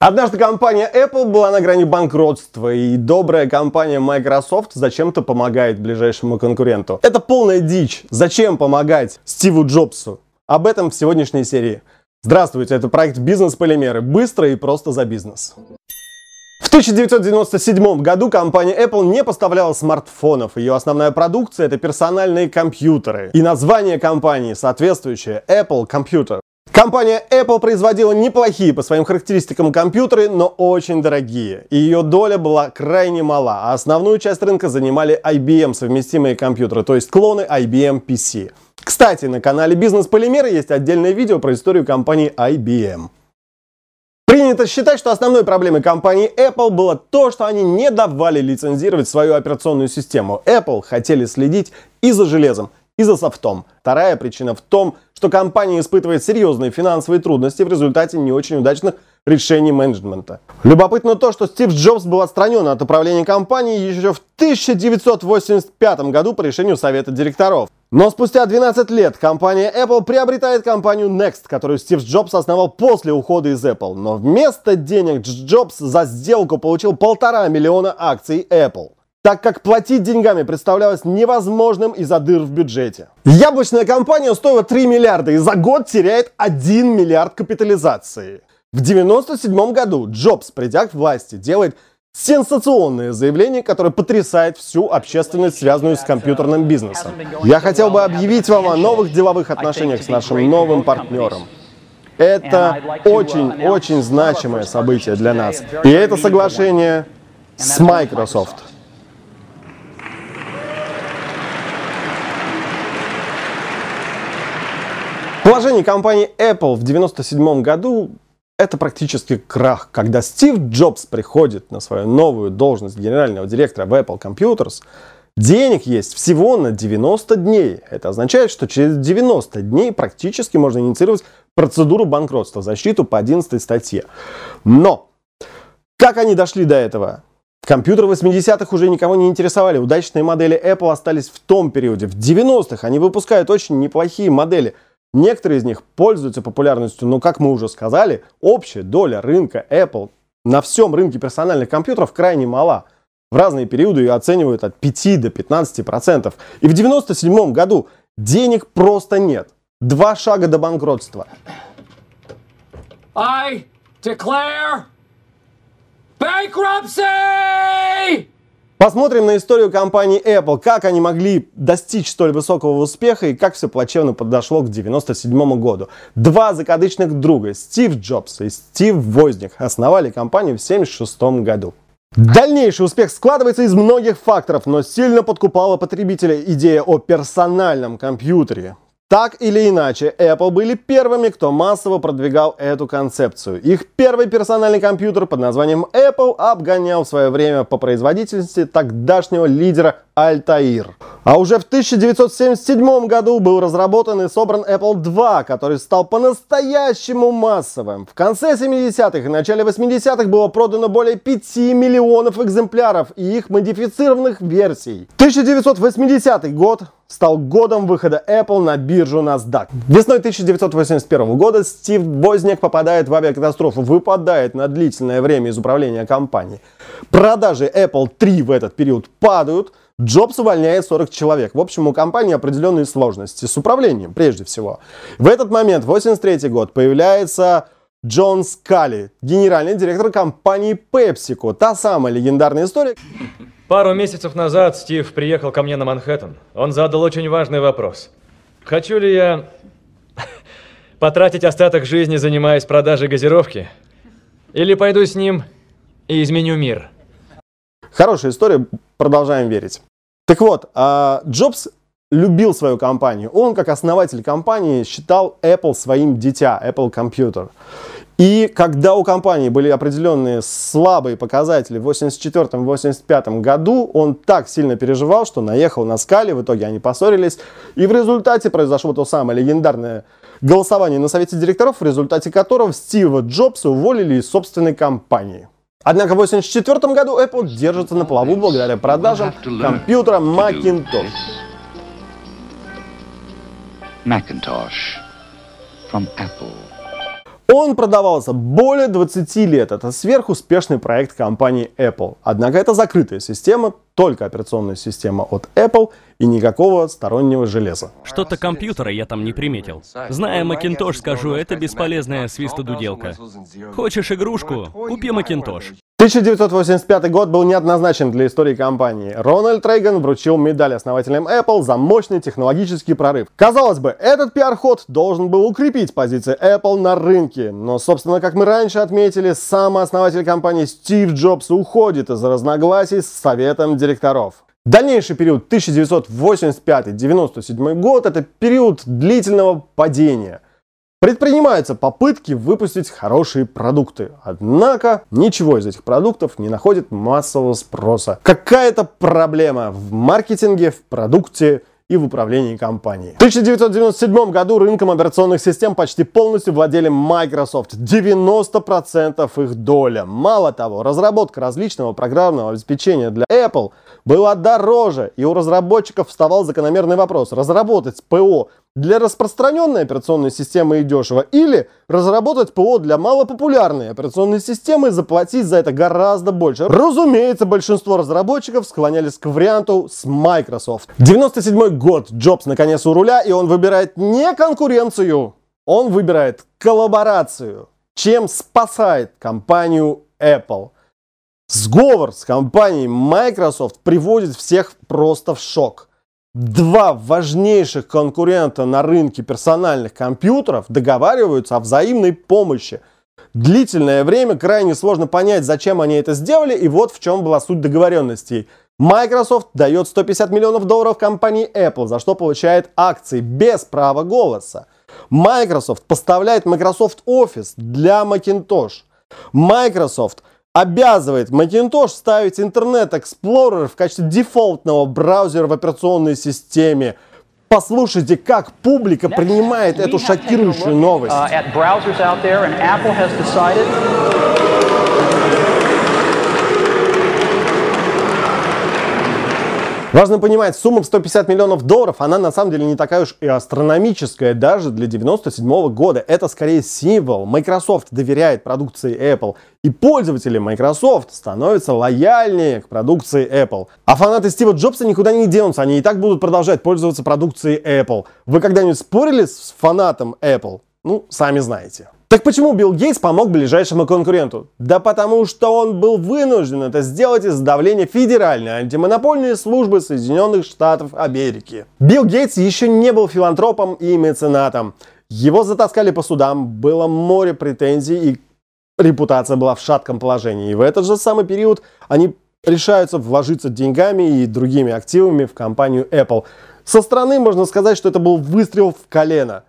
Однажды компания Apple была на грани банкротства, и добрая компания Microsoft зачем-то помогает ближайшему конкуренту. Это полная дичь. Зачем помогать Стиву Джобсу? Об этом в сегодняшней серии. Здравствуйте, это проект «Бизнес-полимеры». Быстро и просто за бизнес. В 1997 году компания Apple не поставляла смартфонов. Ее основная продукция это персональные компьютеры. И название компании соответствующее Apple Computer. Компания Apple производила неплохие по своим характеристикам компьютеры, но очень дорогие. И ее доля была крайне мала, а основную часть рынка занимали IBM совместимые компьютеры, то есть клоны IBM PC. Кстати, на канале Бизнес Полимеры есть отдельное видео про историю компании IBM. Принято считать, что основной проблемой компании Apple было то, что они не давали лицензировать свою операционную систему. Apple хотели следить и за железом, и за софтом. Вторая причина в том, что компания испытывает серьезные финансовые трудности в результате не очень удачных решений менеджмента. Любопытно то, что Стив Джобс был отстранен от управления компанией еще в 1985 году по решению Совета директоров. Но спустя 12 лет компания Apple приобретает компанию Next, которую Стив Джобс основал после ухода из Apple. Но вместо денег Джобс за сделку получил полтора миллиона акций Apple так как платить деньгами представлялось невозможным из-за дыр в бюджете. Яблочная компания стоила 3 миллиарда и за год теряет 1 миллиард капитализации. В 1997 году Джобс, придя к власти, делает сенсационное заявление, которое потрясает всю общественность, связанную с компьютерным бизнесом. Я хотел бы объявить вам о новых деловых отношениях с нашим новым партнером. Это очень-очень значимое событие для нас. И это соглашение с Microsoft. Положение компании Apple в 1997 году это практически крах. Когда Стив Джобс приходит на свою новую должность генерального директора в Apple Computers, денег есть всего на 90 дней. Это означает, что через 90 дней практически можно инициировать процедуру банкротства, защиту по 11 статье. Но как они дошли до этого? Компьютеры 80-х уже никого не интересовали. Удачные модели Apple остались в том периоде. В 90-х они выпускают очень неплохие модели – Некоторые из них пользуются популярностью, но, как мы уже сказали, общая доля рынка Apple на всем рынке персональных компьютеров крайне мала. В разные периоды ее оценивают от 5 до 15%. процентов. И в 1997 году денег просто нет. Два шага до банкротства. I declare bankruptcy! Посмотрим на историю компании Apple, как они могли достичь столь высокого успеха и как все плачевно подошло к 1997 году. Два закадычных друга, Стив Джобс и Стив Возник, основали компанию в 1976 году. Дальнейший успех складывается из многих факторов, но сильно подкупала потребителя идея о персональном компьютере. Так или иначе, Apple были первыми, кто массово продвигал эту концепцию. Их первый персональный компьютер под названием Apple обгонял в свое время по производительности тогдашнего лидера Altair. А уже в 1977 году был разработан и собран Apple II, который стал по-настоящему массовым. В конце 70-х и начале 80-х было продано более 5 миллионов экземпляров и их модифицированных версий. 1980 год стал годом выхода Apple на биржу NASDAQ. Весной 1981 года Стив Возняк попадает в авиакатастрофу, выпадает на длительное время из управления компанией. Продажи Apple 3 в этот период падают, Джобс увольняет 40 человек. В общем, у компании определенные сложности с управлением, прежде всего. В этот момент, 83 год, появляется Джон Скали, генеральный директор компании PepsiCo. Та самая легендарная история. Пару месяцев назад Стив приехал ко мне на Манхэттен. Он задал очень важный вопрос. Хочу ли я потратить остаток жизни, занимаясь продажей газировки? Или пойду с ним и изменю мир? Хорошая история, продолжаем верить. Так вот, а, Джобс любил свою компанию. Он, как основатель компании, считал Apple своим дитя, Apple Computer. И когда у компании были определенные слабые показатели в 1984-1985 году, он так сильно переживал, что наехал на скале, в итоге они поссорились, и в результате произошло то самое легендарное голосование на совете директоров, в результате которого Стива Джобса уволили из собственной компании. Однако в 1984 году Apple держится на плаву благодаря продажам компьютера Macintosh. Macintosh from Apple. Он продавался более 20 лет. Это сверхуспешный проект компании Apple. Однако это закрытая система, только операционная система от Apple и никакого стороннего железа. Что-то компьютера я там не приметил. Зная Macintosh, скажу, это бесполезная свистодуделка. Хочешь игрушку? Купи Macintosh. 1985 год был неоднозначен для истории компании. Рональд Рейган вручил медаль основателям Apple за мощный технологический прорыв. Казалось бы, этот пиар-ход должен был укрепить позиции Apple на рынке. Но, собственно, как мы раньше отметили, сам основатель компании Стив Джобс уходит из разногласий с советом директоров. Дальнейший период 1985-97 год – это период длительного падения – Предпринимаются попытки выпустить хорошие продукты, однако ничего из этих продуктов не находит массового спроса. Какая-то проблема в маркетинге, в продукте и в управлении компанией. В 1997 году рынком операционных систем почти полностью владели Microsoft. 90% их доля. Мало того, разработка различного программного обеспечения для Apple была дороже, и у разработчиков вставал закономерный вопрос, разработать ПО для распространенной операционной системы и дешево, или разработать ПО для малопопулярной операционной системы и заплатить за это гораздо больше. Разумеется, большинство разработчиков склонялись к варианту с Microsoft. 97 год, Джобс наконец у руля, и он выбирает не конкуренцию, он выбирает коллаборацию, чем спасает компанию Apple. Сговор с компанией Microsoft приводит всех просто в шок два важнейших конкурента на рынке персональных компьютеров договариваются о взаимной помощи. Длительное время крайне сложно понять, зачем они это сделали, и вот в чем была суть договоренностей. Microsoft дает 150 миллионов долларов компании Apple, за что получает акции без права голоса. Microsoft поставляет Microsoft Office для Macintosh. Microsoft обязывает Macintosh ставить Internet Explorer в качестве дефолтного браузера в операционной системе. Послушайте, как публика принимает эту шокирующую новость. Важно понимать, сумма в 150 миллионов долларов, она на самом деле не такая уж и астрономическая даже для 97 -го года. Это скорее символ. Microsoft доверяет продукции Apple, и пользователи Microsoft становятся лояльнее к продукции Apple. А фанаты Стива Джобса никуда не денутся, они и так будут продолжать пользоваться продукцией Apple. Вы когда-нибудь спорили с фанатом Apple? Ну, сами знаете. Так почему Билл Гейтс помог ближайшему конкуренту? Да потому что он был вынужден это сделать из давления Федеральной антимонопольной службы Соединенных Штатов Америки. Билл Гейтс еще не был филантропом и меценатом. Его затаскали по судам, было море претензий и репутация была в шатком положении. И в этот же самый период они решаются вложиться деньгами и другими активами в компанию Apple. Со стороны можно сказать, что это был выстрел в колено.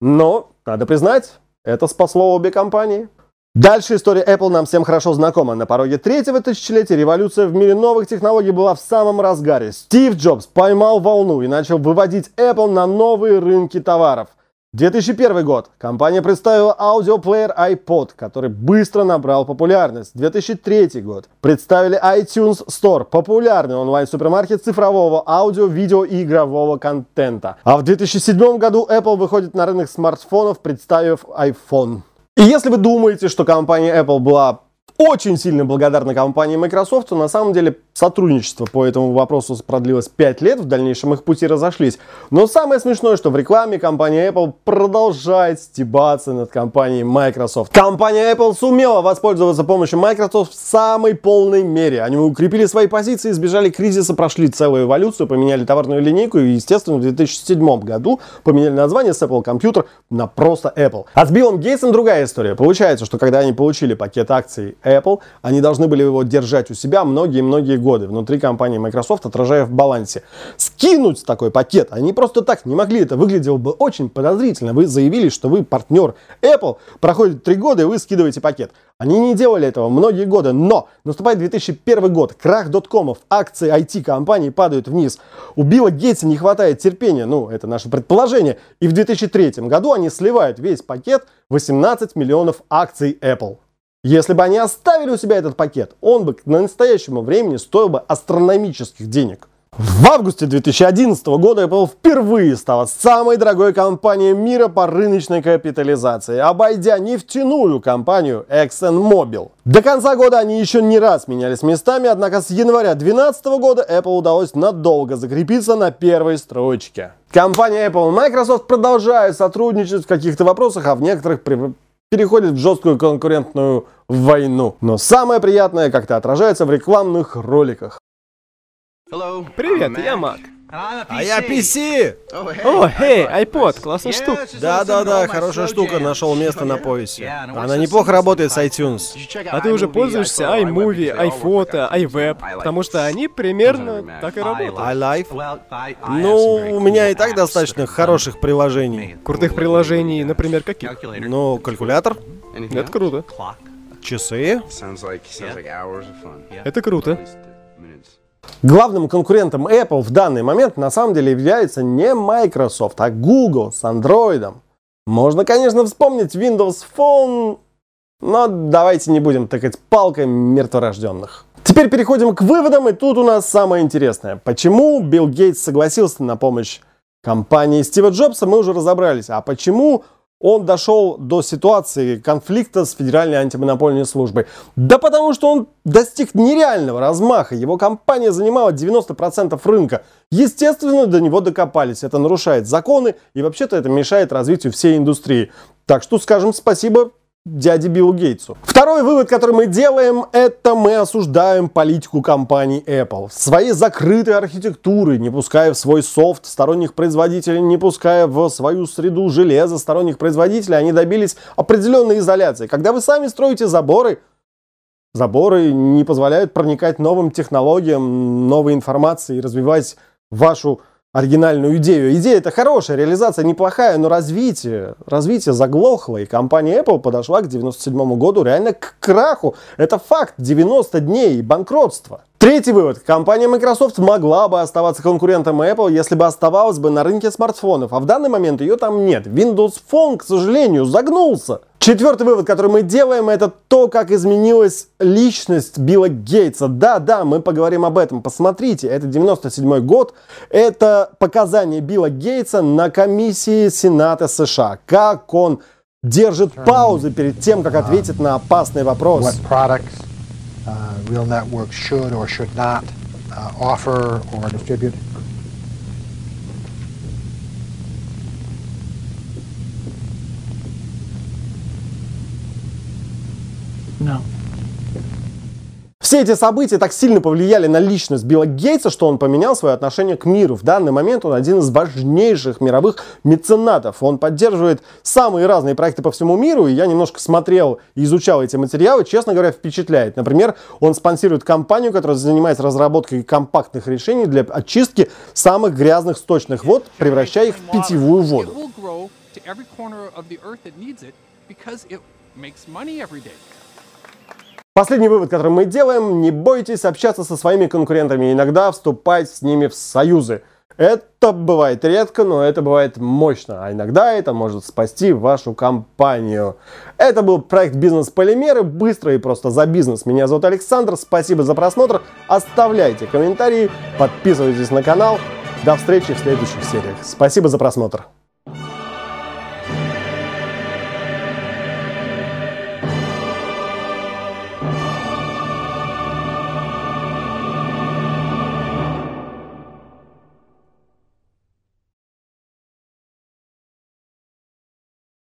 Но, надо признать, это спасло обе компании. Дальше история Apple нам всем хорошо знакома. На пороге третьего тысячелетия революция в мире новых технологий была в самом разгаре. Стив Джобс поймал волну и начал выводить Apple на новые рынки товаров – 2001 год. Компания представила аудиоплеер iPod, который быстро набрал популярность. 2003 год. Представили iTunes Store, популярный онлайн-супермаркет цифрового аудио, видео и игрового контента. А в 2007 году Apple выходит на рынок смартфонов, представив iPhone. И если вы думаете, что компания Apple была очень сильно благодарна компании Microsoft. На самом деле сотрудничество по этому вопросу продлилось 5 лет, в дальнейшем их пути разошлись. Но самое смешное, что в рекламе компания Apple продолжает стебаться над компанией Microsoft. Компания Apple сумела воспользоваться помощью Microsoft в самой полной мере. Они укрепили свои позиции, избежали кризиса, прошли целую эволюцию, поменяли товарную линейку и, естественно, в 2007 году поменяли название с Apple Computer на просто Apple. А с Биллом Гейтсом другая история. Получается, что когда они получили пакет акций Apple, они должны были его держать у себя многие-многие годы внутри компании Microsoft, отражая в балансе. Скинуть такой пакет они просто так не могли, это выглядело бы очень подозрительно. Вы заявили, что вы партнер Apple, проходит три года и вы скидываете пакет. Они не делали этого многие годы, но наступает 2001 год, крах доткомов, акции IT-компаний падают вниз. У Билла Гейтса не хватает терпения, ну, это наше предположение, и в 2003 году они сливают весь пакет 18 миллионов акций Apple. Если бы они оставили у себя этот пакет, он бы к настоящему времени стоил бы астрономических денег. В августе 2011 года Apple впервые стала самой дорогой компанией мира по рыночной капитализации, обойдя нефтяную компанию ExxonMobil. До конца года они еще не раз менялись местами, однако с января 2012 года Apple удалось надолго закрепиться на первой строчке. Компания Apple и Microsoft продолжают сотрудничать в каких-то вопросах, а в некоторых переходят в жесткую конкурентную войну. Но самое приятное как-то отражается в рекламных роликах. Привет, я Мак. А я PC! О, эй, iPod, классная штука. Да-да-да, хорошая штука, нашел место на поясе. Она неплохо работает с iTunes. А ты уже пользуешься iMovie, iPhoto, iWeb, потому что они примерно так и работают. iLife? Ну, у меня и так достаточно хороших приложений. Крутых приложений, например, каких? Ну, калькулятор. Это круто. Часы. Это круто. Главным конкурентом Apple в данный момент на самом деле является не Microsoft, а Google с Android. Можно, конечно, вспомнить Windows Phone, но давайте не будем тыкать палкой мертворожденных. Теперь переходим к выводам, и тут у нас самое интересное. Почему Билл Гейтс согласился на помощь компании Стива Джобса, мы уже разобрались. А почему он дошел до ситуации конфликта с Федеральной антимонопольной службой? Да потому что он достиг нереального размаха. Его компания занимала 90% рынка. Естественно, до него докопались. Это нарушает законы и вообще-то это мешает развитию всей индустрии. Так что скажем спасибо дяде Биллу Гейтсу. Второй вывод, который мы делаем, это мы осуждаем политику компании Apple. Своей закрытой архитектуры, не пуская в свой софт сторонних производителей, не пуская в свою среду железа сторонних производителей, они добились определенной изоляции. Когда вы сами строите заборы, заборы не позволяют проникать новым технологиям, новой информации и развивать вашу оригинальную идею. Идея это хорошая, реализация неплохая, но развитие, развитие заглохло, и компания Apple подошла к 97 году реально к краху. Это факт, 90 дней банкротства. Третий вывод. Компания Microsoft могла бы оставаться конкурентом Apple, если бы оставалась бы на рынке смартфонов, а в данный момент ее там нет. Windows Phone, к сожалению, загнулся. Четвертый вывод, который мы делаем, это то, как изменилась личность Билла Гейтса. Да, да, мы поговорим об этом. Посмотрите, это 97 год. Это показания Билла Гейтса на комиссии Сената США. Как он держит паузы перед тем, как ответит на опасный вопрос. Uh, real networks should or should not uh, offer or distribute? No. Все эти события так сильно повлияли на личность Билла Гейтса, что он поменял свое отношение к миру. В данный момент он один из важнейших мировых меценатов. Он поддерживает самые разные проекты по всему миру, и я немножко смотрел и изучал эти материалы, честно говоря, впечатляет. Например, он спонсирует компанию, которая занимается разработкой компактных решений для очистки самых грязных сточных вод, превращая их в питьевую воду. Последний вывод, который мы делаем, не бойтесь общаться со своими конкурентами, иногда вступать с ними в союзы. Это бывает редко, но это бывает мощно, а иногда это может спасти вашу компанию. Это был проект «Бизнес-полимеры», быстро и просто за бизнес. Меня зовут Александр, спасибо за просмотр, оставляйте комментарии, подписывайтесь на канал. До встречи в следующих сериях. Спасибо за просмотр.